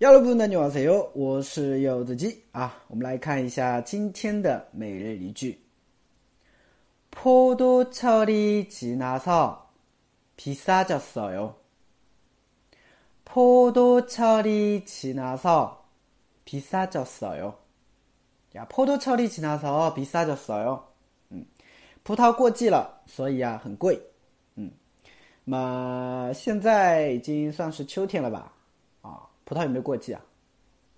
여러분 안녕하세요. 我是柚子鸡啊。我们来看一下今天的每日一句。포도철이지나서비싸졌어요。 포도철이지나서비싸졌어 요。 呀，포도철이지나서비싸졌어 요。 嗯，葡萄过季了，所以啊很贵。嗯，那么现在已经算是秋天了吧？ 葡萄有没有过季啊？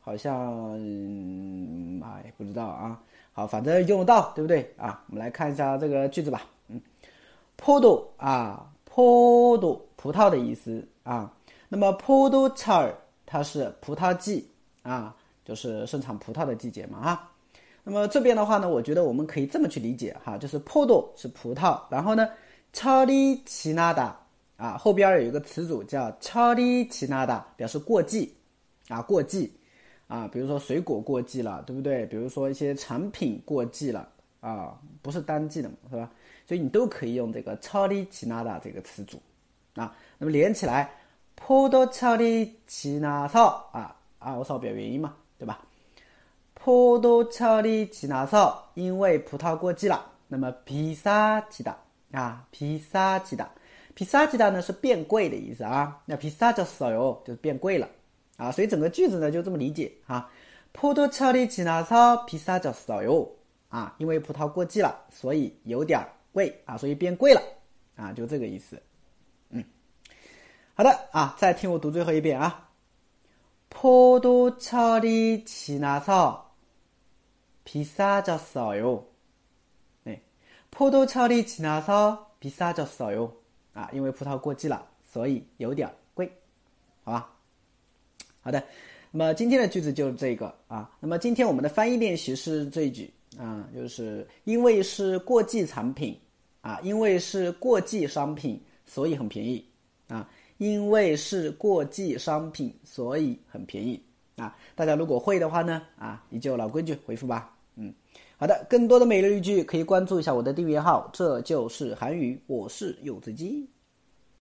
好像，哎、嗯，不知道啊。好，反正用得到，对不对啊？我们来看一下这个句子吧。嗯，葡萄啊，葡萄，葡萄的意思啊。那么葡萄季儿，它是葡萄季啊，就是生产葡萄的季节嘛啊。那么这边的话呢，我觉得我们可以这么去理解哈、就是葡萄是葡萄，然后呢，查理奇纳达啊，后边有一个词组叫查理奇纳达，表示过季。啊，过季，啊，比如说水果过季了，对不对？比如说一些产品过季了，啊，不是单季的嘛，是吧？所以你都可以用这个超里奇纳达这个词组，啊，那么连起来，葡萄超里奇纳草，啊啊，我稍表原因嘛，对吧？葡萄超里奇纳草，因为葡萄过季了，那么皮萨奇达，啊，皮萨奇达，皮萨奇达呢是变贵的意思啊，那皮萨就少哟，就是变贵了。啊，所以整个句子呢就这么理解哈。葡萄처리지나서비싸졌어 요。 啊，因为葡萄过季了，所以有点贵啊，所以变贵了啊，就这个意思。嗯，好的啊，再听我读最后一遍啊。포도철이지나서비싸졌어 요。 哎，포도철이지나서비싸졌어 요。 啊，因为葡萄过季了，所以有点贵，好吧？ 好的，那么今天的句子就是这个啊。那么今天我们的翻译练习是这一句啊，就是因为是过季产品啊，因为是过季商品，所以很便宜啊。因为是过季商品，所以很便宜啊。大家如果会的话呢啊，你就老规矩回复吧。嗯，好的，更多的每日一句可以关注一下我的订阅号，这就是韩语，我是柚子鸡。